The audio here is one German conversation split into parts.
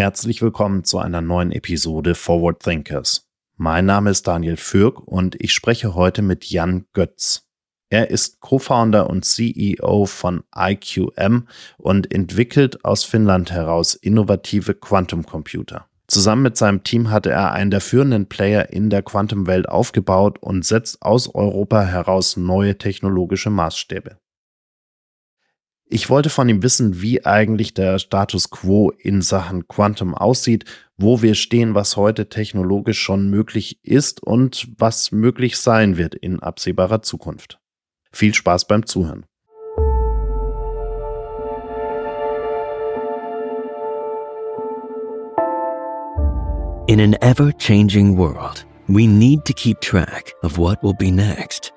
Herzlich willkommen zu einer neuen Episode Forward Thinkers. Mein Name ist Daniel Fürk und ich spreche heute mit Jan Götz. Er ist Co-Founder und CEO von IQM und entwickelt aus Finnland heraus innovative Quantumcomputer. Zusammen mit seinem Team hatte er einen der führenden Player in der Quantumwelt aufgebaut und setzt aus Europa heraus neue technologische Maßstäbe. Ich wollte von ihm wissen, wie eigentlich der Status quo in Sachen Quantum aussieht, wo wir stehen, was heute technologisch schon möglich ist und was möglich sein wird in absehbarer Zukunft. Viel Spaß beim Zuhören. In an ever-changing world, we need to keep track of what will be next.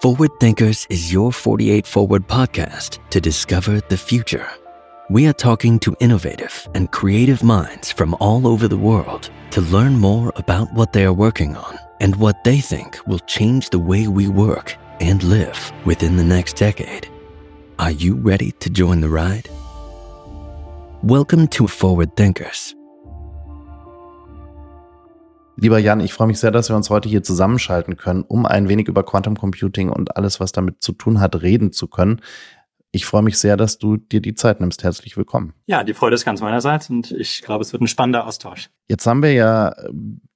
Forward Thinkers is your 48 Forward podcast to discover the future. We are talking to innovative and creative minds from all over the world to learn more about what they are working on and what they think will change the way we work and live within the next decade. Are you ready to join the ride? Welcome to Forward Thinkers Lieber Jan, ich freue mich sehr, dass wir uns heute hier zusammenschalten können, um ein wenig über Quantum Computing und alles, was damit zu tun hat, reden zu können. Ich freue mich sehr, dass du dir die Zeit nimmst. Herzlich willkommen. Ja, die Freude ist ganz meinerseits und ich glaube, es wird ein spannender Austausch. Jetzt haben wir ja äh,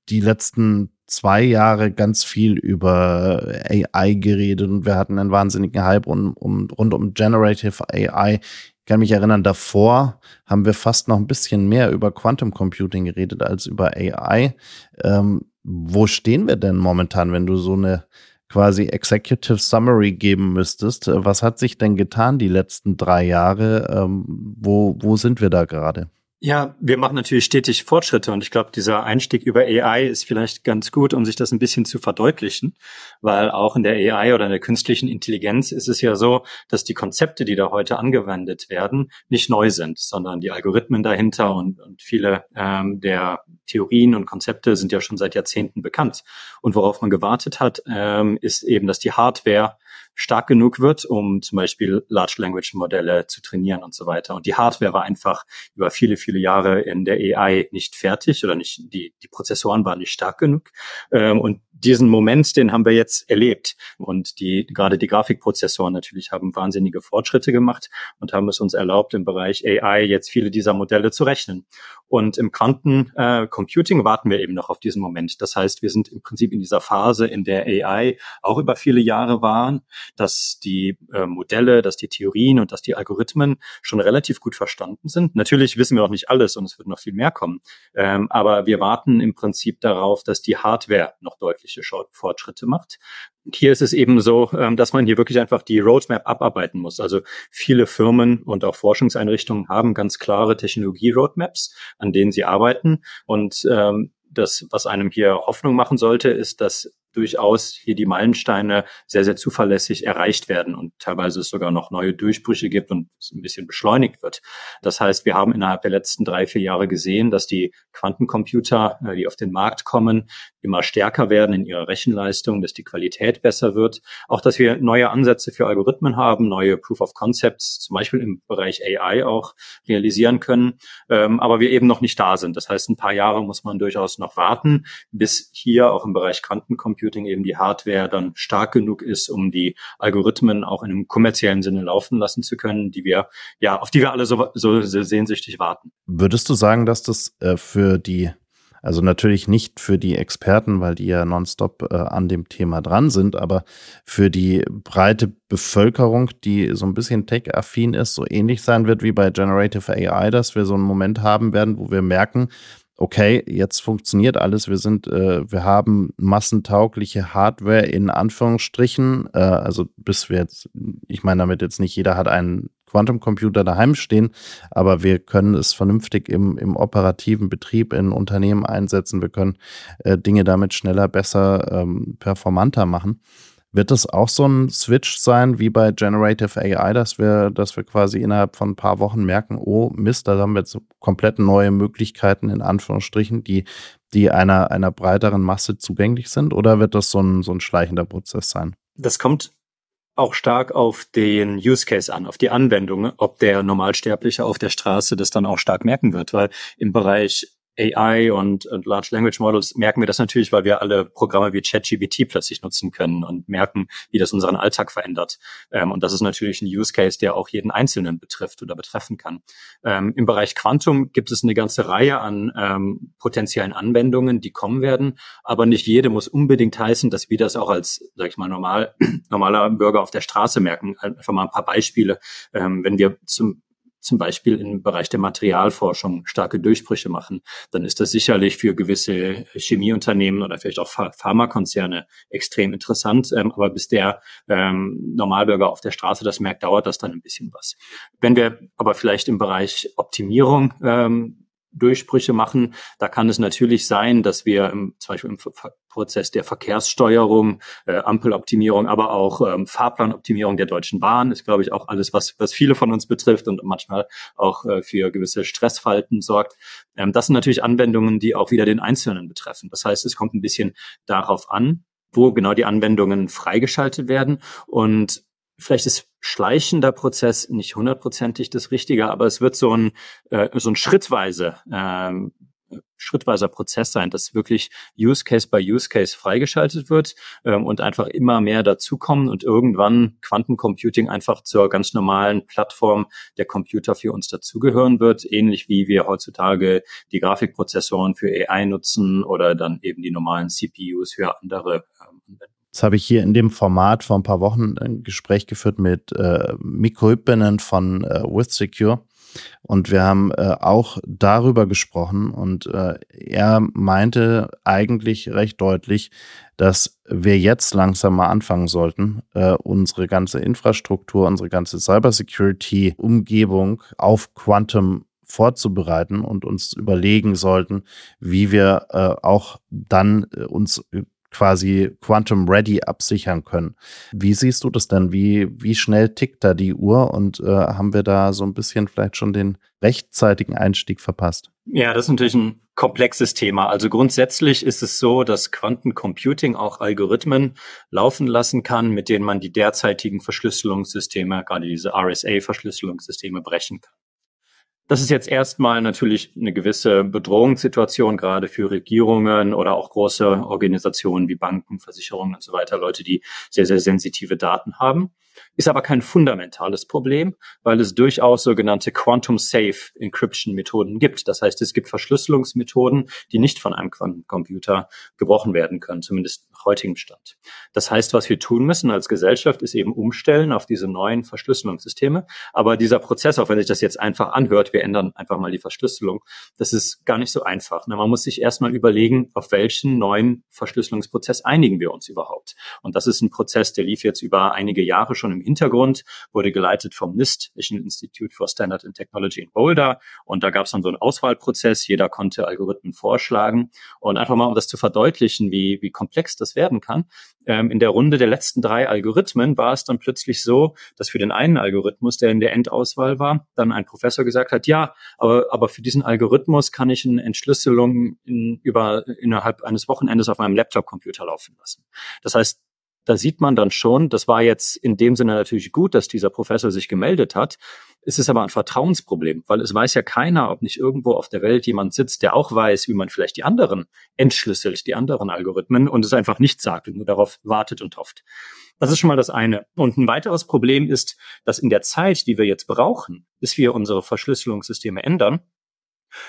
die letzten zwei Jahre ganz viel über AI geredet und wir hatten einen wahnsinnigen Hype um, um, rund um Generative AI. Ich kann mich erinnern, davor haben wir fast noch ein bisschen mehr über Quantum Computing geredet als über AI. Ähm, wo stehen wir denn momentan, wenn du so eine quasi Executive Summary geben müsstest? Was hat sich denn getan die letzten drei Jahre? Ähm, wo, wo sind wir da gerade? Ja, wir machen natürlich stetig Fortschritte und ich glaube, dieser Einstieg über AI ist vielleicht ganz gut, um sich das ein bisschen zu verdeutlichen, weil auch in der AI oder in der künstlichen Intelligenz ist es ja so, dass die Konzepte, die da heute angewendet werden, nicht neu sind, sondern die Algorithmen dahinter und, und viele ähm, der Theorien und Konzepte sind ja schon seit Jahrzehnten bekannt. Und worauf man gewartet hat, ähm, ist eben, dass die Hardware stark genug wird, um zum Beispiel Large Language Modelle zu trainieren und so weiter. Und die Hardware war einfach über viele, viele Jahre in der AI nicht fertig oder nicht, die, die Prozessoren waren nicht stark genug. Ähm, und diesen Moment, den haben wir jetzt erlebt. Und die, gerade die Grafikprozessoren natürlich haben wahnsinnige Fortschritte gemacht und haben es uns erlaubt, im Bereich AI jetzt viele dieser Modelle zu rechnen. Und im Quantencomputing äh, warten wir eben noch auf diesen Moment. Das heißt, wir sind im Prinzip in dieser Phase, in der AI auch über viele Jahre waren, dass die äh, Modelle, dass die Theorien und dass die Algorithmen schon relativ gut verstanden sind. Natürlich wissen wir noch nicht alles und es wird noch viel mehr kommen. Ähm, aber wir warten im Prinzip darauf, dass die Hardware noch deutliche Fortschritte macht. Hier ist es eben so, ähm, dass man hier wirklich einfach die Roadmap abarbeiten muss. Also viele Firmen und auch Forschungseinrichtungen haben ganz klare Technologie-Roadmaps, an denen sie arbeiten. Und ähm, das, was einem hier Hoffnung machen sollte, ist, dass durchaus hier die Meilensteine sehr, sehr zuverlässig erreicht werden und teilweise es sogar noch neue Durchbrüche gibt und es ein bisschen beschleunigt wird. Das heißt, wir haben innerhalb der letzten drei, vier Jahre gesehen, dass die Quantencomputer, äh, die auf den Markt kommen, immer stärker werden in ihrer Rechenleistung, dass die Qualität besser wird. Auch, dass wir neue Ansätze für Algorithmen haben, neue Proof of Concepts, zum Beispiel im Bereich AI auch realisieren können, ähm, aber wir eben noch nicht da sind. Das heißt, ein paar Jahre muss man durchaus noch warten, bis hier auch im Bereich Quantencomputer Computing eben die Hardware dann stark genug ist, um die Algorithmen auch in einem kommerziellen Sinne laufen lassen zu können, die wir, ja, auf die wir alle so, so sehnsüchtig warten. Würdest du sagen, dass das äh, für die also natürlich nicht für die Experten, weil die ja nonstop äh, an dem Thema dran sind, aber für die breite Bevölkerung, die so ein bisschen tech-affin ist, so ähnlich sein wird wie bei Generative AI, dass wir so einen Moment haben werden, wo wir merken, okay, jetzt funktioniert alles, wir sind, äh, wir haben massentaugliche Hardware in Anführungsstrichen, äh, also bis wir jetzt, ich meine damit jetzt nicht jeder hat einen Quantum-Computer daheim stehen, aber wir können es vernünftig im, im operativen Betrieb in Unternehmen einsetzen, wir können äh, Dinge damit schneller, besser, ähm, performanter machen. Wird das auch so ein Switch sein wie bei Generative AI, dass wir, dass wir quasi innerhalb von ein paar Wochen merken, oh Mist, da haben wir jetzt komplett neue Möglichkeiten in Anführungsstrichen, die, die einer, einer breiteren Masse zugänglich sind? Oder wird das so ein, so ein schleichender Prozess sein? Das kommt auch stark auf den Use Case an, auf die Anwendung, ob der Normalsterbliche auf der Straße das dann auch stark merken wird, weil im Bereich AI und, und Large Language Models merken wir das natürlich, weil wir alle Programme wie ChatGPT plötzlich nutzen können und merken, wie das unseren Alltag verändert. Ähm, und das ist natürlich ein Use Case, der auch jeden Einzelnen betrifft oder betreffen kann. Ähm, Im Bereich Quantum gibt es eine ganze Reihe an ähm, potenziellen Anwendungen, die kommen werden, aber nicht jede muss unbedingt heißen, dass wir das auch als, sag ich mal, normal, normaler Bürger auf der Straße merken. Einfach mal ein paar Beispiele. Ähm, wenn wir zum zum Beispiel im Bereich der Materialforschung starke Durchbrüche machen, dann ist das sicherlich für gewisse Chemieunternehmen oder vielleicht auch Pharmakonzerne extrem interessant. Ähm, aber bis der ähm, Normalbürger auf der Straße das merkt, dauert das dann ein bisschen was. Wenn wir aber vielleicht im Bereich Optimierung ähm, Durchbrüche machen. Da kann es natürlich sein, dass wir im, zum Beispiel im Prozess der Verkehrssteuerung, äh, Ampeloptimierung, aber auch ähm, Fahrplanoptimierung der Deutschen Bahn ist, glaube ich, auch alles, was, was viele von uns betrifft und manchmal auch äh, für gewisse Stressfalten sorgt. Ähm, das sind natürlich Anwendungen, die auch wieder den Einzelnen betreffen. Das heißt, es kommt ein bisschen darauf an, wo genau die Anwendungen freigeschaltet werden und vielleicht ist schleichender Prozess nicht hundertprozentig das Richtige, aber es wird so ein, äh, so ein schrittweise, ähm, schrittweiser Prozess sein, dass wirklich Use Case by Use Case freigeschaltet wird ähm, und einfach immer mehr dazukommen und irgendwann Quantencomputing einfach zur ganz normalen Plattform der Computer für uns dazugehören wird, ähnlich wie wir heutzutage die Grafikprozessoren für AI nutzen oder dann eben die normalen CPUs für andere ähm, Anwendungen. Jetzt habe ich hier in dem Format vor ein paar Wochen ein Gespräch geführt mit äh, Mikko Hyppenen von äh, WithSecure. Und wir haben äh, auch darüber gesprochen und äh, er meinte eigentlich recht deutlich, dass wir jetzt langsam mal anfangen sollten, äh, unsere ganze Infrastruktur, unsere ganze Cybersecurity-Umgebung auf Quantum vorzubereiten und uns überlegen sollten, wie wir äh, auch dann äh, uns quasi Quantum Ready absichern können. Wie siehst du das denn? Wie, wie schnell tickt da die Uhr und äh, haben wir da so ein bisschen vielleicht schon den rechtzeitigen Einstieg verpasst? Ja, das ist natürlich ein komplexes Thema. Also grundsätzlich ist es so, dass Quantencomputing auch Algorithmen laufen lassen kann, mit denen man die derzeitigen Verschlüsselungssysteme, gerade diese RSA-Verschlüsselungssysteme brechen kann. Das ist jetzt erstmal natürlich eine gewisse Bedrohungssituation, gerade für Regierungen oder auch große Organisationen wie Banken, Versicherungen und so weiter, Leute, die sehr, sehr sensitive Daten haben ist aber kein fundamentales Problem, weil es durchaus sogenannte Quantum Safe Encryption Methoden gibt. Das heißt, es gibt Verschlüsselungsmethoden, die nicht von einem Quantencomputer gebrochen werden können, zumindest nach heutigem Stand. Das heißt, was wir tun müssen als Gesellschaft, ist eben umstellen auf diese neuen Verschlüsselungssysteme. Aber dieser Prozess, auch wenn sich das jetzt einfach anhört, wir ändern einfach mal die Verschlüsselung, das ist gar nicht so einfach. Man muss sich erstmal überlegen, auf welchen neuen Verschlüsselungsprozess einigen wir uns überhaupt. Und das ist ein Prozess, der lief jetzt über einige Jahre schon im Hintergrund, wurde geleitet vom NIST, National Institute for Standard and Technology in Boulder. Und da gab es dann so einen Auswahlprozess. Jeder konnte Algorithmen vorschlagen. Und einfach mal, um das zu verdeutlichen, wie, wie komplex das werden kann. Ähm, in der Runde der letzten drei Algorithmen war es dann plötzlich so, dass für den einen Algorithmus, der in der Endauswahl war, dann ein Professor gesagt hat, ja, aber, aber für diesen Algorithmus kann ich eine Entschlüsselung in, über, innerhalb eines Wochenendes auf meinem Laptop-Computer laufen lassen. Das heißt, da sieht man dann schon, das war jetzt in dem Sinne natürlich gut, dass dieser Professor sich gemeldet hat. Es ist aber ein Vertrauensproblem, weil es weiß ja keiner, ob nicht irgendwo auf der Welt jemand sitzt, der auch weiß, wie man vielleicht die anderen entschlüsselt, die anderen Algorithmen und es einfach nicht sagt und nur darauf wartet und hofft. Das ist schon mal das eine. Und ein weiteres Problem ist, dass in der Zeit, die wir jetzt brauchen, bis wir unsere Verschlüsselungssysteme ändern,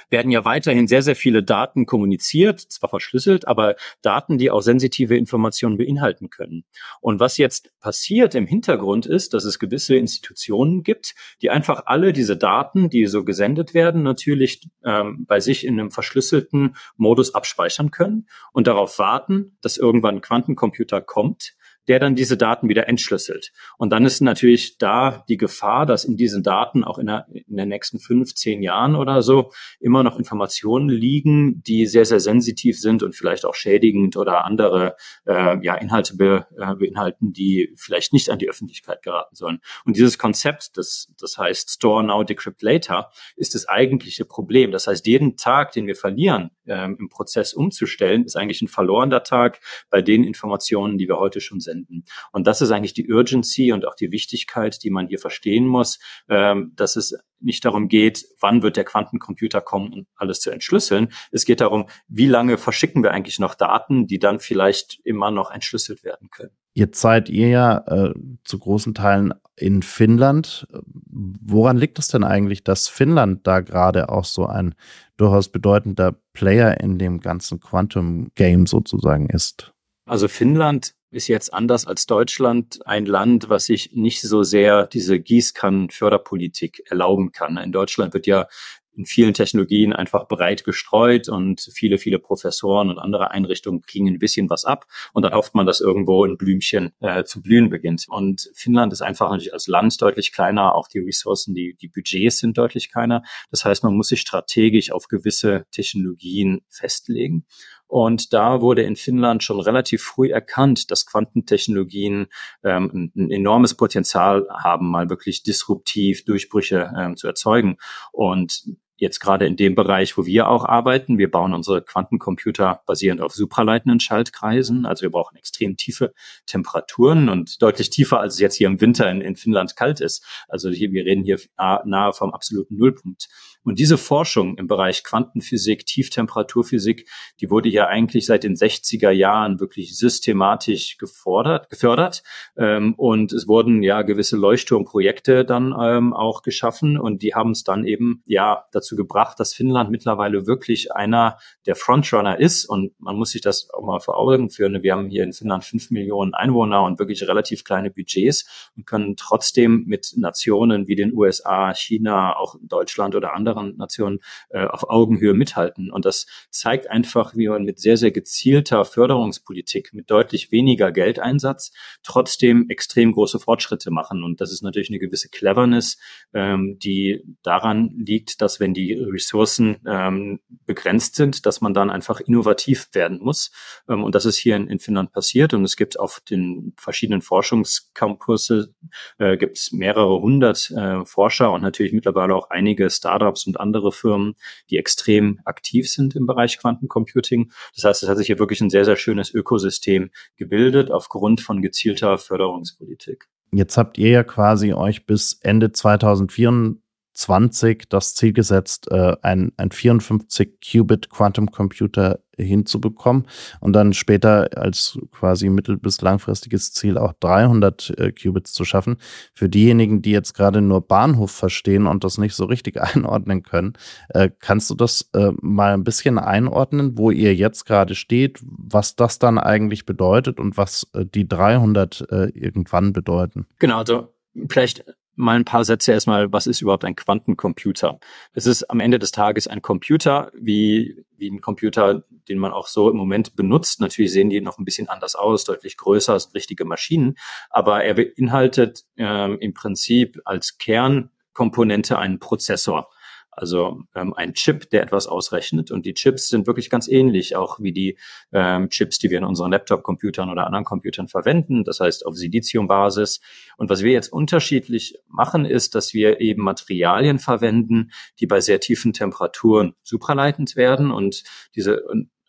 werden ja weiterhin sehr, sehr viele Daten kommuniziert, zwar verschlüsselt, aber Daten, die auch sensitive Informationen beinhalten können. Und was jetzt passiert im Hintergrund ist, dass es gewisse Institutionen gibt, die einfach alle diese Daten, die so gesendet werden, natürlich ähm, bei sich in einem verschlüsselten Modus abspeichern können und darauf warten, dass irgendwann ein Quantencomputer kommt, der dann diese Daten wieder entschlüsselt. Und dann ist natürlich da die Gefahr, dass in diesen Daten auch in, der, in den nächsten fünf, zehn Jahren oder so immer noch Informationen liegen, die sehr, sehr sensitiv sind und vielleicht auch schädigend oder andere äh, ja, Inhalte be, äh, beinhalten, die vielleicht nicht an die Öffentlichkeit geraten sollen. Und dieses Konzept, das, das heißt Store Now, Decrypt Later, ist das eigentliche Problem. Das heißt, jeden Tag, den wir verlieren ähm, im Prozess umzustellen, ist eigentlich ein verlorener Tag bei den Informationen, die wir heute schon senden. Und das ist eigentlich die Urgency und auch die Wichtigkeit, die man hier verstehen muss, ähm, dass es nicht darum geht, wann wird der Quantencomputer kommen, um alles zu entschlüsseln. Es geht darum, wie lange verschicken wir eigentlich noch Daten, die dann vielleicht immer noch entschlüsselt werden können. Jetzt seid ihr ja äh, zu großen Teilen in Finnland. Woran liegt es denn eigentlich, dass Finnland da gerade auch so ein durchaus bedeutender Player in dem ganzen Quantum Game sozusagen ist? Also Finnland ist jetzt anders als Deutschland ein Land, was sich nicht so sehr diese Gießkannen-Förderpolitik erlauben kann. In Deutschland wird ja in vielen Technologien einfach breit gestreut und viele, viele Professoren und andere Einrichtungen kriegen ein bisschen was ab und dann hofft man, dass irgendwo ein Blümchen äh, zu blühen beginnt. Und Finnland ist einfach natürlich als Land deutlich kleiner, auch die Ressourcen, die, die Budgets sind deutlich kleiner. Das heißt, man muss sich strategisch auf gewisse Technologien festlegen. Und da wurde in Finnland schon relativ früh erkannt, dass Quantentechnologien ähm, ein enormes Potenzial haben, mal wirklich disruptiv Durchbrüche ähm, zu erzeugen. Und jetzt gerade in dem Bereich, wo wir auch arbeiten. Wir bauen unsere Quantencomputer basierend auf supraleitenden Schaltkreisen. Also wir brauchen extrem tiefe Temperaturen und deutlich tiefer, als es jetzt hier im Winter in, in Finnland kalt ist. Also hier, wir reden hier nahe vom absoluten Nullpunkt. Und diese Forschung im Bereich Quantenphysik, Tieftemperaturphysik, die wurde ja eigentlich seit den 60er Jahren wirklich systematisch gefordert, gefördert. Ähm, und es wurden ja gewisse Leuchtturmprojekte dann ähm, auch geschaffen und die haben es dann eben ja dazu gebracht, dass Finnland mittlerweile wirklich einer der Frontrunner ist. Und man muss sich das auch mal vor Augen führen. Wir haben hier in Finnland fünf Millionen Einwohner und wirklich relativ kleine Budgets und können trotzdem mit Nationen wie den USA, China, auch Deutschland oder anderen anderen Nationen äh, auf Augenhöhe mithalten. Und das zeigt einfach, wie man mit sehr, sehr gezielter Förderungspolitik, mit deutlich weniger Geldeinsatz, trotzdem extrem große Fortschritte machen. Und das ist natürlich eine gewisse Cleverness, ähm, die daran liegt, dass wenn die Ressourcen ähm, begrenzt sind, dass man dann einfach innovativ werden muss. Ähm, und das ist hier in, in Finnland passiert. Und es gibt auf den verschiedenen Forschungscampusse äh, gibt es mehrere hundert äh, Forscher und natürlich mittlerweile auch einige Startups und andere Firmen, die extrem aktiv sind im Bereich Quantencomputing. Das heißt, es hat sich hier wirklich ein sehr, sehr schönes Ökosystem gebildet aufgrund von gezielter Förderungspolitik. Jetzt habt ihr ja quasi euch bis Ende 2024 20 das Ziel gesetzt, äh, ein, ein 54-Qubit Quantum Computer hinzubekommen und dann später als quasi mittel- bis langfristiges Ziel auch 300 äh, Qubits zu schaffen. Für diejenigen, die jetzt gerade nur Bahnhof verstehen und das nicht so richtig einordnen können, äh, kannst du das äh, mal ein bisschen einordnen, wo ihr jetzt gerade steht, was das dann eigentlich bedeutet und was äh, die 300 äh, irgendwann bedeuten? Genau, also vielleicht mal ein paar Sätze erstmal, was ist überhaupt ein Quantencomputer? Es ist am Ende des Tages ein Computer, wie, wie ein Computer, den man auch so im Moment benutzt. Natürlich sehen die noch ein bisschen anders aus, deutlich größer, sind richtige Maschinen, aber er beinhaltet ähm, im Prinzip als Kernkomponente einen Prozessor. Also ähm, ein Chip, der etwas ausrechnet. Und die Chips sind wirklich ganz ähnlich, auch wie die ähm, Chips, die wir in unseren Laptop-Computern oder anderen Computern verwenden. Das heißt auf Silizium-Basis. Und was wir jetzt unterschiedlich machen, ist, dass wir eben Materialien verwenden, die bei sehr tiefen Temperaturen supraleitend werden. Und diese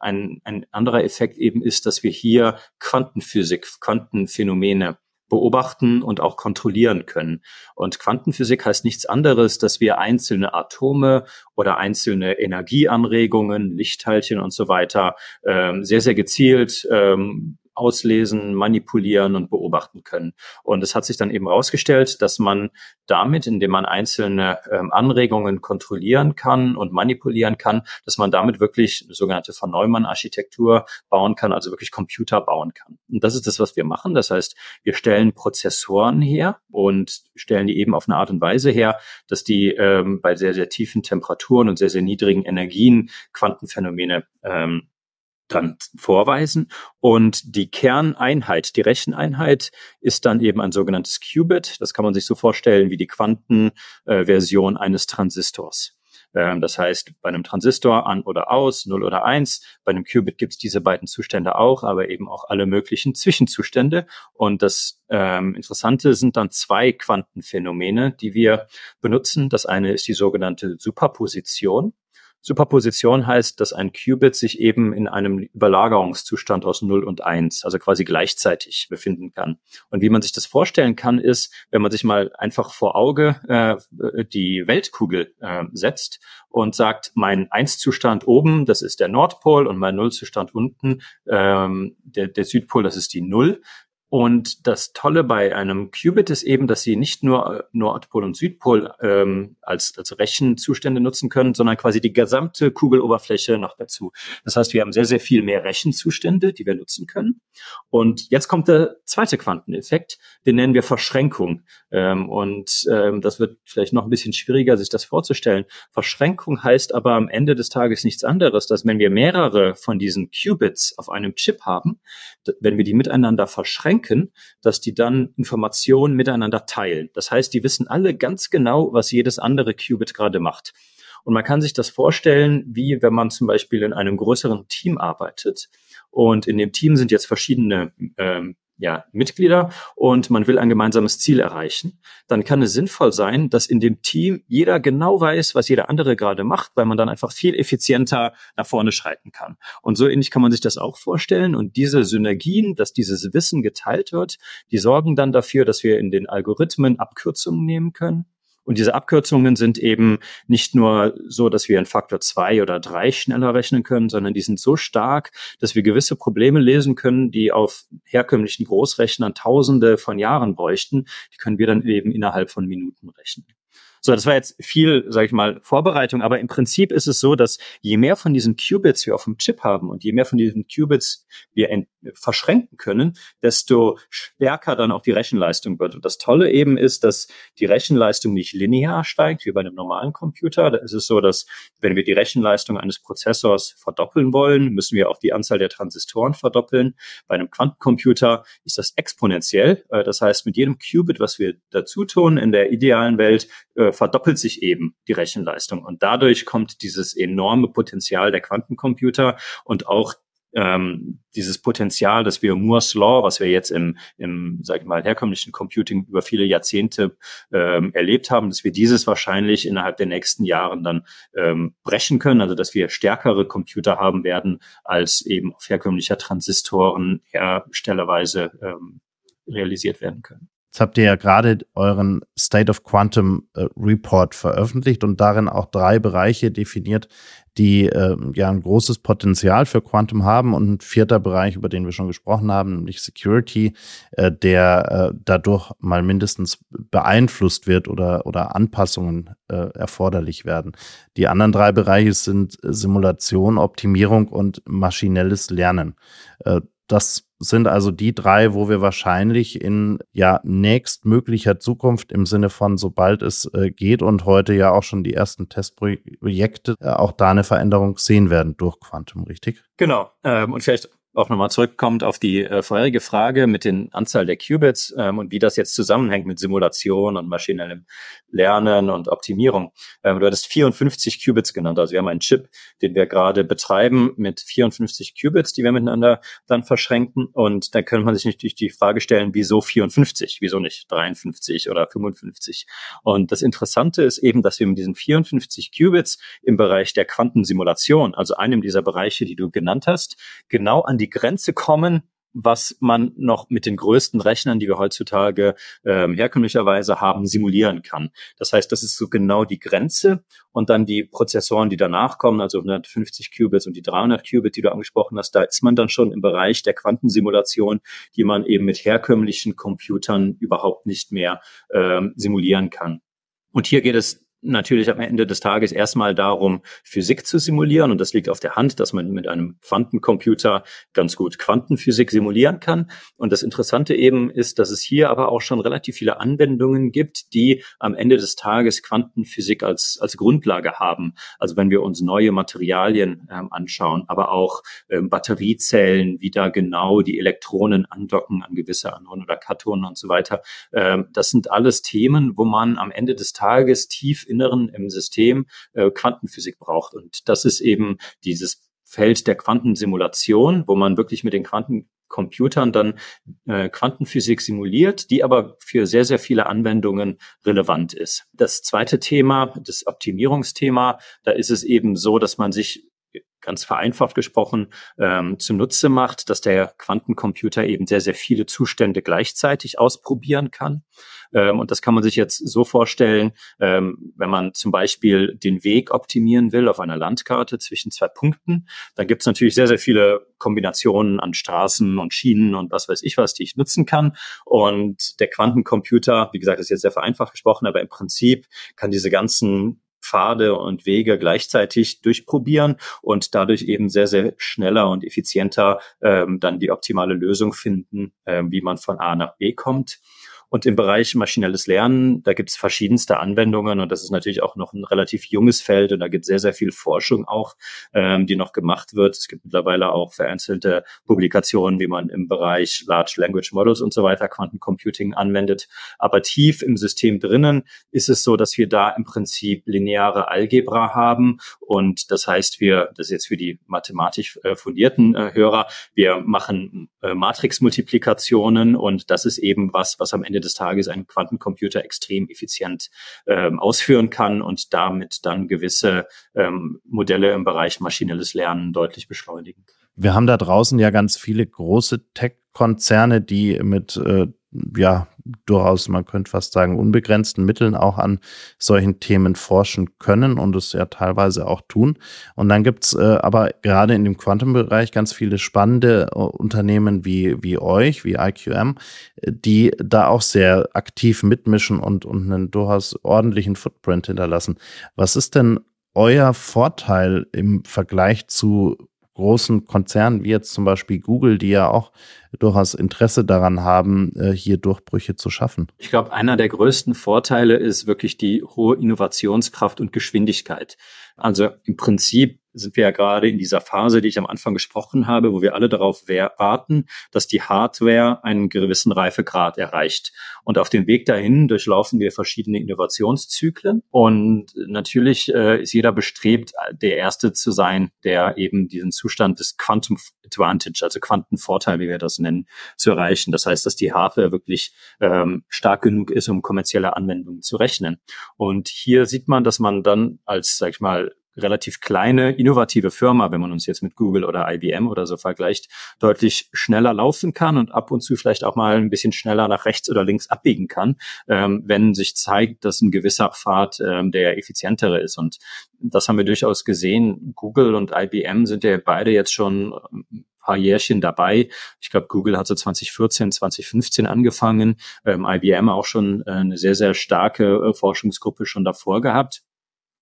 ein, ein anderer Effekt eben ist, dass wir hier Quantenphysik, Quantenphänomene beobachten und auch kontrollieren können. Und Quantenphysik heißt nichts anderes, dass wir einzelne Atome oder einzelne Energieanregungen, Lichtteilchen und so weiter ähm, sehr, sehr gezielt ähm, auslesen, manipulieren und beobachten können. Und es hat sich dann eben herausgestellt, dass man damit, indem man einzelne ähm, Anregungen kontrollieren kann und manipulieren kann, dass man damit wirklich eine sogenannte Von Neumann-Architektur bauen kann, also wirklich Computer bauen kann. Und das ist das, was wir machen. Das heißt, wir stellen Prozessoren her und stellen die eben auf eine Art und Weise her, dass die ähm, bei sehr, sehr tiefen Temperaturen und sehr, sehr niedrigen Energien Quantenphänomene ähm, dann vorweisen. Und die Kerneinheit, die Recheneinheit ist dann eben ein sogenanntes Qubit. Das kann man sich so vorstellen wie die Quantenversion äh, eines Transistors. Ähm, das heißt, bei einem Transistor an oder aus, 0 oder 1. Bei einem Qubit gibt es diese beiden Zustände auch, aber eben auch alle möglichen Zwischenzustände. Und das ähm, Interessante sind dann zwei Quantenphänomene, die wir benutzen. Das eine ist die sogenannte Superposition. Superposition heißt, dass ein Qubit sich eben in einem Überlagerungszustand aus 0 und 1, also quasi gleichzeitig befinden kann. Und wie man sich das vorstellen kann, ist, wenn man sich mal einfach vor Auge äh, die Weltkugel äh, setzt und sagt, mein 1-Zustand oben, das ist der Nordpol und mein 0-Zustand unten, ähm, der, der Südpol, das ist die Null. Und das Tolle bei einem Qubit ist eben, dass sie nicht nur äh, Nordpol und Südpol ähm, als, als Rechenzustände nutzen können, sondern quasi die gesamte Kugeloberfläche noch dazu. Das heißt, wir haben sehr, sehr viel mehr Rechenzustände, die wir nutzen können. Und jetzt kommt der zweite Quanteneffekt, den nennen wir Verschränkung. Ähm, und ähm, das wird vielleicht noch ein bisschen schwieriger, sich das vorzustellen. Verschränkung heißt aber am Ende des Tages nichts anderes, dass wenn wir mehrere von diesen Qubits auf einem Chip haben, wenn wir die miteinander verschränken, denken, dass die dann Informationen miteinander teilen. Das heißt, die wissen alle ganz genau, was jedes andere Qubit gerade macht. Und man kann sich das vorstellen, wie wenn man zum Beispiel in einem größeren Team arbeitet. Und in dem Team sind jetzt verschiedene ähm, ja, Mitglieder und man will ein gemeinsames Ziel erreichen, dann kann es sinnvoll sein, dass in dem Team jeder genau weiß, was jeder andere gerade macht, weil man dann einfach viel effizienter nach vorne schreiten kann. Und so ähnlich kann man sich das auch vorstellen. Und diese Synergien, dass dieses Wissen geteilt wird, die sorgen dann dafür, dass wir in den Algorithmen Abkürzungen nehmen können und diese Abkürzungen sind eben nicht nur so, dass wir in Faktor zwei oder drei schneller rechnen können, sondern die sind so stark, dass wir gewisse Probleme lesen können, die auf herkömmlichen Großrechnern Tausende von Jahren bräuchten. Die können wir dann eben innerhalb von Minuten rechnen. So, das war jetzt viel, sage ich mal, Vorbereitung, aber im Prinzip ist es so, dass je mehr von diesen Qubits wir auf dem Chip haben und je mehr von diesen Qubits wir verschränken können, desto stärker dann auch die Rechenleistung wird. Und das Tolle eben ist, dass die Rechenleistung nicht linear steigt, wie bei einem normalen Computer. Da ist es so, dass wenn wir die Rechenleistung eines Prozessors verdoppeln wollen, müssen wir auch die Anzahl der Transistoren verdoppeln. Bei einem Quantencomputer ist das exponentiell. Äh, das heißt, mit jedem Qubit, was wir dazu tun in der idealen Welt, äh, verdoppelt sich eben die Rechenleistung. Und dadurch kommt dieses enorme Potenzial der Quantencomputer und auch ähm, dieses Potenzial, dass wir Moore's Law, was wir jetzt im, im sag ich mal, herkömmlichen Computing über viele Jahrzehnte ähm, erlebt haben, dass wir dieses wahrscheinlich innerhalb der nächsten Jahren dann ähm, brechen können, also dass wir stärkere Computer haben werden, als eben auf herkömmlicher Transistoren herstellerweise ähm, realisiert werden können. Jetzt habt ihr ja gerade euren State of Quantum äh, Report veröffentlicht und darin auch drei Bereiche definiert, die äh, ja ein großes Potenzial für Quantum haben und ein vierter Bereich, über den wir schon gesprochen haben, nämlich Security, äh, der äh, dadurch mal mindestens beeinflusst wird oder, oder Anpassungen äh, erforderlich werden. Die anderen drei Bereiche sind Simulation, Optimierung und maschinelles Lernen. Das sind also die drei, wo wir wahrscheinlich in ja nächstmöglicher Zukunft im Sinne von sobald es äh, geht und heute ja auch schon die ersten Testprojekte äh, auch da eine Veränderung sehen werden durch Quantum, richtig? Genau. Ähm, und vielleicht auch nochmal zurückkommt auf die äh, vorherige Frage mit den Anzahl der Qubits ähm, und wie das jetzt zusammenhängt mit Simulation und maschinellem Lernen und Optimierung. Ähm, du hattest 54 Qubits genannt. Also wir haben einen Chip, den wir gerade betreiben mit 54 Qubits, die wir miteinander dann verschränken. Und da könnte man sich natürlich die Frage stellen, wieso 54? Wieso nicht 53 oder 55? Und das Interessante ist eben, dass wir mit diesen 54 Qubits im Bereich der Quantensimulation, also einem dieser Bereiche, die du genannt hast, genau an die Grenze kommen, was man noch mit den größten Rechnern, die wir heutzutage ähm, herkömmlicherweise haben, simulieren kann. Das heißt, das ist so genau die Grenze und dann die Prozessoren, die danach kommen, also 150 Qubits und die 300 Qubits, die du angesprochen hast, da ist man dann schon im Bereich der Quantensimulation, die man eben mit herkömmlichen Computern überhaupt nicht mehr ähm, simulieren kann. Und hier geht es natürlich am Ende des Tages erstmal darum, Physik zu simulieren. Und das liegt auf der Hand, dass man mit einem Quantencomputer ganz gut Quantenphysik simulieren kann. Und das Interessante eben ist, dass es hier aber auch schon relativ viele Anwendungen gibt, die am Ende des Tages Quantenphysik als, als Grundlage haben. Also wenn wir uns neue Materialien ähm, anschauen, aber auch ähm, Batteriezellen, wie da genau die Elektronen andocken an gewisse Anoden oder Kathonen und so weiter. Ähm, das sind alles Themen, wo man am Ende des Tages tief Inneren im System äh, Quantenphysik braucht. Und das ist eben dieses Feld der Quantensimulation, wo man wirklich mit den Quanten Computern dann äh, Quantenphysik simuliert, die aber für sehr, sehr viele Anwendungen relevant ist. Das zweite Thema, das Optimierungsthema, da ist es eben so, dass man sich ganz vereinfacht gesprochen ähm, zunutze macht, dass der Quantencomputer eben sehr, sehr viele Zustände gleichzeitig ausprobieren kann. Ähm, und das kann man sich jetzt so vorstellen, ähm, wenn man zum Beispiel den Weg optimieren will auf einer Landkarte zwischen zwei Punkten, dann gibt es natürlich sehr, sehr viele Kombinationen an Straßen und Schienen und was weiß ich was, die ich nutzen kann. Und der Quantencomputer, wie gesagt, ist jetzt sehr vereinfacht gesprochen, aber im Prinzip kann diese ganzen Pfade und Wege gleichzeitig durchprobieren und dadurch eben sehr, sehr schneller und effizienter ähm, dann die optimale Lösung finden, ähm, wie man von A nach B kommt. Und im Bereich maschinelles Lernen, da gibt es verschiedenste Anwendungen und das ist natürlich auch noch ein relativ junges Feld und da gibt es sehr, sehr viel Forschung auch, ähm, die noch gemacht wird. Es gibt mittlerweile auch vereinzelte Publikationen, wie man im Bereich Large Language Models und so weiter Quantencomputing anwendet. Aber tief im System drinnen ist es so, dass wir da im Prinzip lineare Algebra haben und das heißt, wir, das ist jetzt für die mathematisch äh, fundierten äh, Hörer, wir machen äh, Matrixmultiplikationen und das ist eben was, was am Ende des Tages ein Quantencomputer extrem effizient ähm, ausführen kann und damit dann gewisse ähm, Modelle im Bereich maschinelles Lernen deutlich beschleunigen. Wir haben da draußen ja ganz viele große Tech-Konzerne, die mit äh, ja durchaus, man könnte fast sagen, unbegrenzten Mitteln auch an solchen Themen forschen können und es ja teilweise auch tun. Und dann gibt's äh, aber gerade in dem Quantum-Bereich ganz viele spannende äh, Unternehmen wie, wie euch, wie IQM, die da auch sehr aktiv mitmischen und, und einen durchaus ordentlichen Footprint hinterlassen. Was ist denn euer Vorteil im Vergleich zu großen Konzernen wie jetzt zum Beispiel Google, die ja auch durchaus Interesse daran haben, äh, hier Durchbrüche zu schaffen? Ich glaube, einer der größten Vorteile ist wirklich die hohe Innovationskraft und Geschwindigkeit. Also im Prinzip sind wir ja gerade in dieser Phase, die ich am Anfang gesprochen habe, wo wir alle darauf warten, dass die Hardware einen gewissen Reifegrad erreicht. Und auf dem Weg dahin durchlaufen wir verschiedene Innovationszyklen. Und natürlich äh, ist jeder bestrebt, der Erste zu sein, der eben diesen Zustand des Quantum Advantage, also Quantenvorteil, wie wir das nennen, zu erreichen. Das heißt, dass die Hardware wirklich ähm, stark genug ist, um kommerzielle Anwendungen zu rechnen. Und hier sieht man, dass man dann als, sag ich mal, relativ kleine, innovative Firma, wenn man uns jetzt mit Google oder IBM oder so vergleicht, deutlich schneller laufen kann und ab und zu vielleicht auch mal ein bisschen schneller nach rechts oder links abbiegen kann, ähm, wenn sich zeigt, dass ein gewisser Pfad ähm, der effizientere ist. Und das haben wir durchaus gesehen. Google und IBM sind ja beide jetzt schon ein paar Jährchen dabei. Ich glaube, Google hat so 2014, 2015 angefangen, ähm, IBM auch schon äh, eine sehr, sehr starke äh, Forschungsgruppe schon davor gehabt.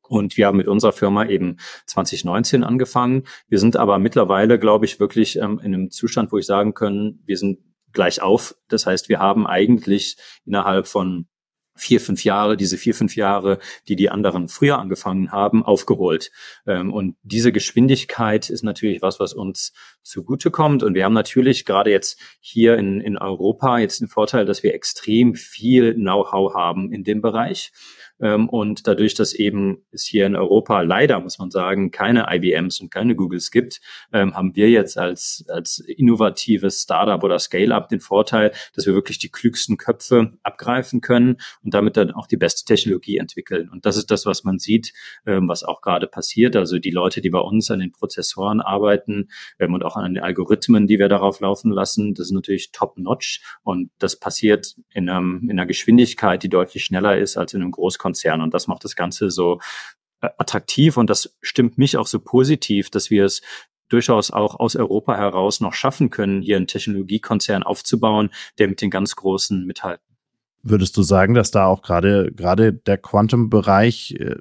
Und wir haben mit unserer Firma eben 2019 angefangen. Wir sind aber mittlerweile, glaube ich, wirklich ähm, in einem Zustand, wo ich sagen können, wir sind gleich auf. Das heißt, wir haben eigentlich innerhalb von vier, fünf Jahre, diese vier, fünf Jahre, die die anderen früher angefangen haben, aufgeholt. Ähm, und diese Geschwindigkeit ist natürlich was, was uns zugutekommt. Und wir haben natürlich gerade jetzt hier in, in Europa jetzt den Vorteil, dass wir extrem viel Know-how haben in dem Bereich. Ähm, und dadurch, dass eben es hier in Europa leider, muss man sagen, keine IBMs und keine Googles gibt, ähm, haben wir jetzt als, als innovatives Startup oder Scale-up den Vorteil, dass wir wirklich die klügsten Köpfe abgreifen können und damit dann auch die beste Technologie entwickeln. Und das ist das, was man sieht, ähm, was auch gerade passiert. Also die Leute, die bei uns an den Prozessoren arbeiten und auch an den Algorithmen, die wir darauf laufen lassen, das ist natürlich top-notch. Und das passiert in, einem, in einer Geschwindigkeit, die deutlich schneller ist als in einem Großkonzern Konzern. Und das macht das Ganze so äh, attraktiv und das stimmt mich auch so positiv, dass wir es durchaus auch aus Europa heraus noch schaffen können, hier einen Technologiekonzern aufzubauen, der mit den ganz Großen mithalten. Würdest du sagen, dass da auch gerade gerade der Quantum-Bereich äh,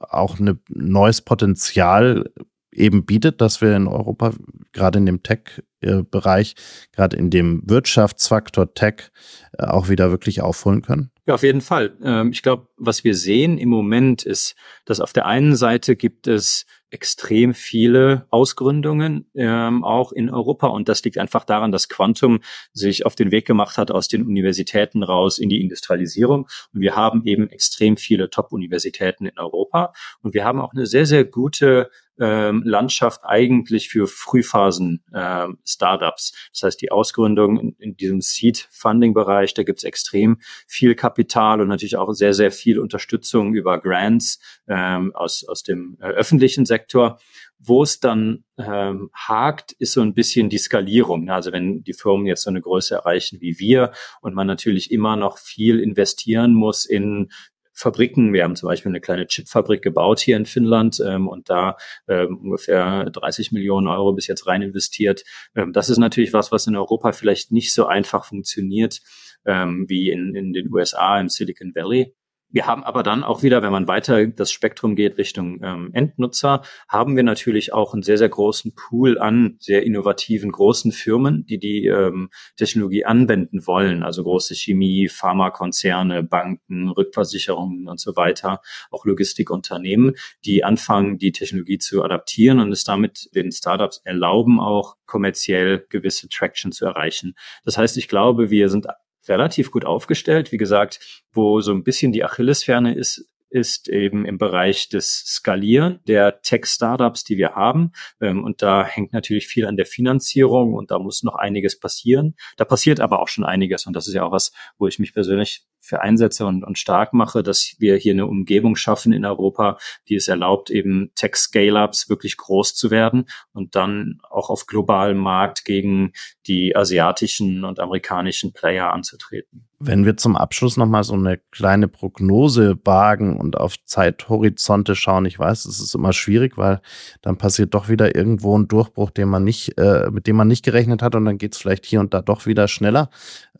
auch ein neues Potenzial eben bietet, dass wir in Europa gerade in dem Tech-Bereich, gerade in dem Wirtschaftsfaktor Tech äh, auch wieder wirklich aufholen können? Ja, auf jeden Fall. Ähm, ich glaube, was wir sehen im Moment ist, dass auf der einen Seite gibt es extrem viele Ausgründungen, ähm, auch in Europa. Und das liegt einfach daran, dass Quantum sich auf den Weg gemacht hat aus den Universitäten raus in die Industrialisierung. Und wir haben eben extrem viele Top-Universitäten in Europa. Und wir haben auch eine sehr, sehr gute ähm, Landschaft eigentlich für Frühphasen ähm, Startups. Das heißt, die Ausgründung in diesem Seed-Funding-Bereich, da gibt es extrem viel Kapital und natürlich auch sehr, sehr viel Unterstützung über Grants ähm, aus, aus dem äh, öffentlichen Sektor. Wo es dann ähm, hakt, ist so ein bisschen die Skalierung. Also wenn die Firmen jetzt so eine Größe erreichen wie wir und man natürlich immer noch viel investieren muss in Fabriken. Wir haben zum Beispiel eine kleine Chipfabrik gebaut hier in Finnland ähm, und da ähm, ungefähr 30 Millionen Euro bis jetzt rein investiert. Ähm, das ist natürlich was, was in Europa vielleicht nicht so einfach funktioniert ähm, wie in, in den USA im Silicon Valley. Wir haben aber dann auch wieder, wenn man weiter das Spektrum geht Richtung ähm, Endnutzer, haben wir natürlich auch einen sehr, sehr großen Pool an sehr innovativen großen Firmen, die die ähm, Technologie anwenden wollen. Also große Chemie, Pharmakonzerne, Banken, Rückversicherungen und so weiter, auch Logistikunternehmen, die anfangen, die Technologie zu adaptieren und es damit den Startups erlauben, auch kommerziell gewisse Traction zu erreichen. Das heißt, ich glaube, wir sind relativ gut aufgestellt. Wie gesagt, wo so ein bisschen die Achillesferne ist, ist eben im Bereich des Skalieren der Tech-Startups, die wir haben. Ähm, und da hängt natürlich viel an der Finanzierung und da muss noch einiges passieren. Da passiert aber auch schon einiges und das ist ja auch was, wo ich mich persönlich für einsetze und, und stark mache, dass wir hier eine Umgebung schaffen in Europa, die es erlaubt, eben Tech-Scale-Ups wirklich groß zu werden und dann auch auf globalem Markt gegen die asiatischen und amerikanischen Player anzutreten. Wenn wir zum Abschluss nochmal so eine kleine Prognose wagen und auf Zeithorizonte schauen, ich weiß, es ist immer schwierig, weil dann passiert doch wieder irgendwo ein Durchbruch, den man nicht, äh, mit dem man nicht gerechnet hat und dann geht es vielleicht hier und da doch wieder schneller.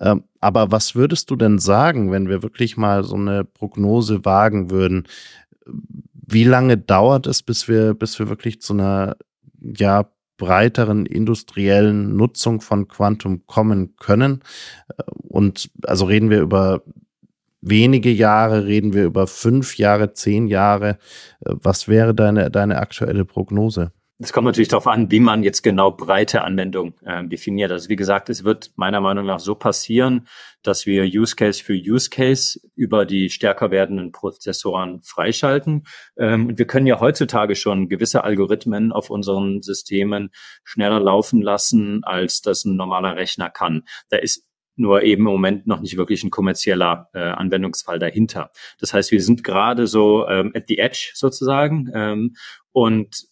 Ähm, aber was würdest du denn sagen, wenn wir wirklich mal so eine Prognose wagen würden? Wie lange dauert es, bis wir, bis wir wirklich zu einer ja, breiteren industriellen Nutzung von Quantum kommen können? Und also reden wir über wenige Jahre, reden wir über fünf Jahre, zehn Jahre. Was wäre deine, deine aktuelle Prognose? Es kommt natürlich darauf an, wie man jetzt genau breite Anwendung äh, definiert. Also wie gesagt, es wird meiner Meinung nach so passieren, dass wir Use Case für Use Case über die stärker werdenden Prozessoren freischalten. Ähm, und wir können ja heutzutage schon gewisse Algorithmen auf unseren Systemen schneller laufen lassen, als das ein normaler Rechner kann. Da ist nur eben im Moment noch nicht wirklich ein kommerzieller äh, Anwendungsfall dahinter. Das heißt, wir sind gerade so ähm, at the edge sozusagen ähm, und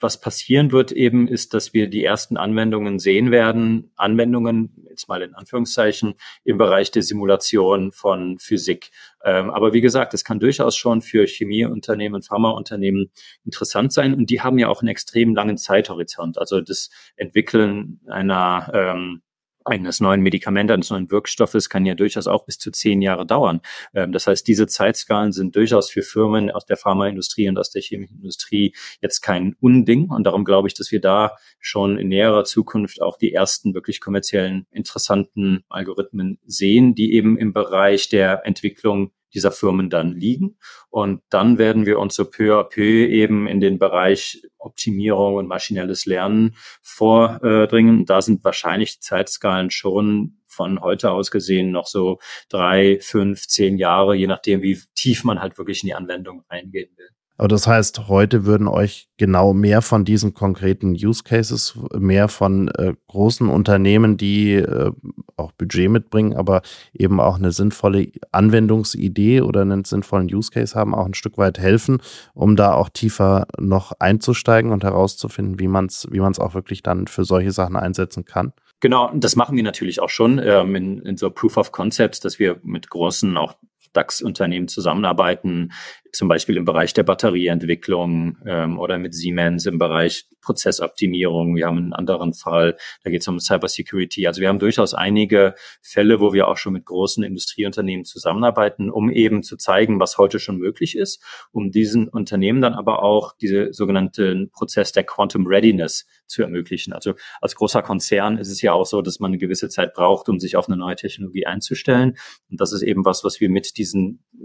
was passieren wird eben, ist, dass wir die ersten Anwendungen sehen werden, Anwendungen, jetzt mal in Anführungszeichen, im Bereich der Simulation von Physik. Ähm, aber wie gesagt, es kann durchaus schon für Chemieunternehmen, Pharmaunternehmen interessant sein und die haben ja auch einen extrem langen Zeithorizont. Also das Entwickeln einer ähm, eines neuen Medikaments, eines neuen Wirkstoffes kann ja durchaus auch bis zu zehn Jahre dauern. Ähm, das heißt, diese Zeitskalen sind durchaus für Firmen aus der Pharmaindustrie und aus der chemischen Industrie jetzt kein Unding. Und darum glaube ich, dass wir da schon in näherer Zukunft auch die ersten wirklich kommerziellen interessanten Algorithmen sehen, die eben im Bereich der Entwicklung dieser Firmen dann liegen. Und dann werden wir uns so peu à peu eben in den Bereich Optimierung und maschinelles Lernen vordringen. Da sind wahrscheinlich Zeitskalen schon von heute aus gesehen noch so drei, fünf, zehn Jahre, je nachdem, wie tief man halt wirklich in die Anwendung reingehen will. Aber das heißt, heute würden euch genau mehr von diesen konkreten Use Cases, mehr von äh, großen Unternehmen, die äh, auch Budget mitbringen, aber eben auch eine sinnvolle Anwendungsidee oder einen sinnvollen Use Case haben, auch ein Stück weit helfen, um da auch tiefer noch einzusteigen und herauszufinden, wie man es wie man's auch wirklich dann für solche Sachen einsetzen kann. Genau, das machen wir natürlich auch schon ähm, in, in so Proof of Concepts, dass wir mit großen auch DAX-Unternehmen zusammenarbeiten, zum Beispiel im Bereich der Batterieentwicklung ähm, oder mit Siemens im Bereich Prozessoptimierung. Wir haben einen anderen Fall, da geht es um Cybersecurity. Also wir haben durchaus einige Fälle, wo wir auch schon mit großen Industrieunternehmen zusammenarbeiten, um eben zu zeigen, was heute schon möglich ist, um diesen Unternehmen dann aber auch diese sogenannten Prozess der Quantum Readiness zu ermöglichen. Also als großer Konzern ist es ja auch so, dass man eine gewisse Zeit braucht, um sich auf eine neue Technologie einzustellen. Und das ist eben was, was wir mit diesen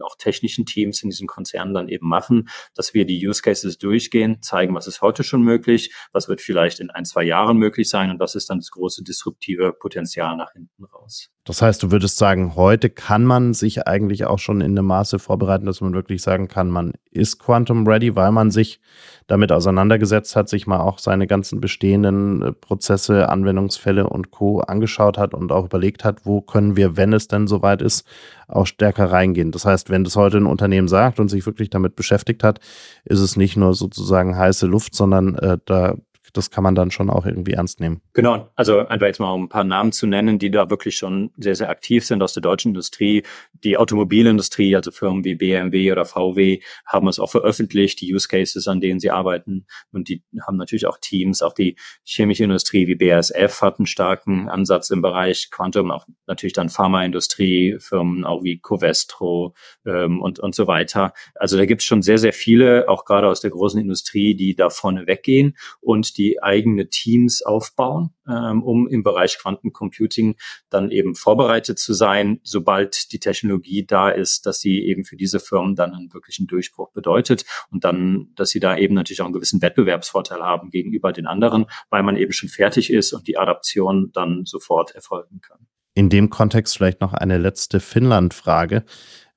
auch technischen Teams in diesen Konzernen dann eben machen, dass wir die Use Cases durchgehen, zeigen, was ist heute schon möglich, was wird vielleicht in ein, zwei Jahren möglich sein und was ist dann das große disruptive Potenzial nach hinten raus. Das heißt, du würdest sagen, heute kann man sich eigentlich auch schon in dem Maße vorbereiten, dass man wirklich sagen kann, man ist Quantum Ready, weil man sich damit auseinandergesetzt hat, sich mal auch seine ganzen bestehenden äh, Prozesse, Anwendungsfälle und Co. angeschaut hat und auch überlegt hat, wo können wir, wenn es denn soweit ist, auch stärker reingehen. Das heißt, wenn das heute ein Unternehmen sagt und sich wirklich damit beschäftigt hat, ist es nicht nur sozusagen heiße Luft, sondern äh, da das kann man dann schon auch irgendwie ernst nehmen. Genau, also einfach jetzt mal um ein paar Namen zu nennen, die da wirklich schon sehr, sehr aktiv sind aus der deutschen Industrie. Die Automobilindustrie, also Firmen wie BMW oder VW, haben es auch veröffentlicht, die Use Cases, an denen sie arbeiten. Und die haben natürlich auch Teams. Auch die chemische Industrie wie BASF hat einen starken Ansatz im Bereich Quantum, auch natürlich dann Pharmaindustrie, Firmen auch wie Covestro ähm, und, und so weiter. Also da gibt es schon sehr, sehr viele, auch gerade aus der großen Industrie, die da vorne weggehen und die die eigene Teams aufbauen, ähm, um im Bereich Quantencomputing dann eben vorbereitet zu sein, sobald die Technologie da ist, dass sie eben für diese Firmen dann einen wirklichen Durchbruch bedeutet und dann, dass sie da eben natürlich auch einen gewissen Wettbewerbsvorteil haben gegenüber den anderen, weil man eben schon fertig ist und die Adaption dann sofort erfolgen kann. In dem Kontext vielleicht noch eine letzte Finnland-Frage.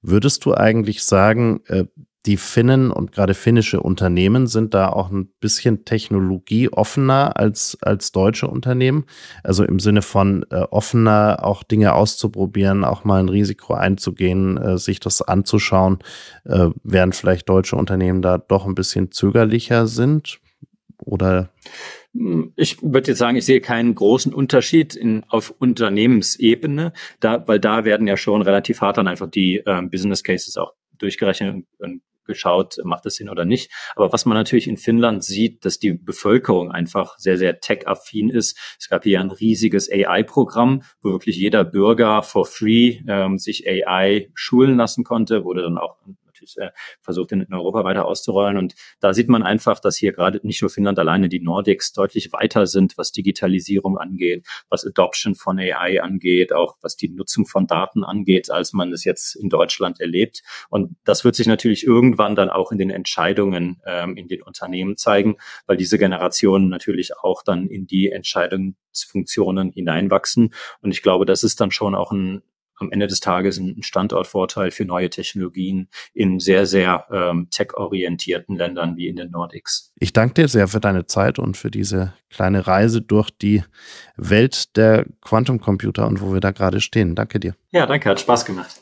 Würdest du eigentlich sagen, äh, die Finnen und gerade finnische Unternehmen sind da auch ein bisschen technologieoffener als, als deutsche Unternehmen. Also im Sinne von äh, offener, auch Dinge auszuprobieren, auch mal ein Risiko einzugehen, äh, sich das anzuschauen, äh, während vielleicht deutsche Unternehmen da doch ein bisschen zögerlicher sind? Oder? Ich würde jetzt sagen, ich sehe keinen großen Unterschied in, auf Unternehmensebene, da, weil da werden ja schon relativ hart dann einfach die äh, Business Cases auch durchgerechnet und, und geschaut, macht das Sinn oder nicht. Aber was man natürlich in Finnland sieht, dass die Bevölkerung einfach sehr, sehr tech-affin ist. Es gab hier ein riesiges AI-Programm, wo wirklich jeder Bürger for free ähm, sich AI schulen lassen konnte, wurde dann auch natürlich äh, versucht, in, in Europa weiter auszurollen. Und da sieht man einfach, dass hier gerade nicht nur Finnland alleine, die Nordics deutlich weiter sind, was Digitalisierung angeht, was Adoption von AI angeht, auch was die Nutzung von Daten angeht, als man es jetzt in Deutschland erlebt. Und das wird sich natürlich irgendwann dann auch in den Entscheidungen ähm, in den Unternehmen zeigen, weil diese Generationen natürlich auch dann in die Entscheidungsfunktionen hineinwachsen. Und ich glaube, das ist dann schon auch ein am Ende des Tages ein Standortvorteil für neue Technologien in sehr, sehr ähm, tech-orientierten Ländern wie in den Nordics. Ich danke dir sehr für deine Zeit und für diese kleine Reise durch die Welt der Quantumcomputer und wo wir da gerade stehen. Danke dir. Ja, danke, hat Spaß gemacht.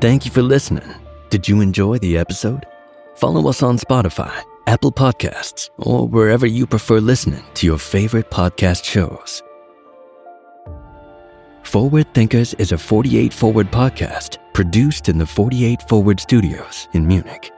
Thank you for listening. Did you enjoy the episode? Follow us on Spotify, Apple Podcasts, or wherever you prefer listening to your favorite podcast shows. Forward Thinkers is a 48 Forward podcast produced in the 48 Forward studios in Munich.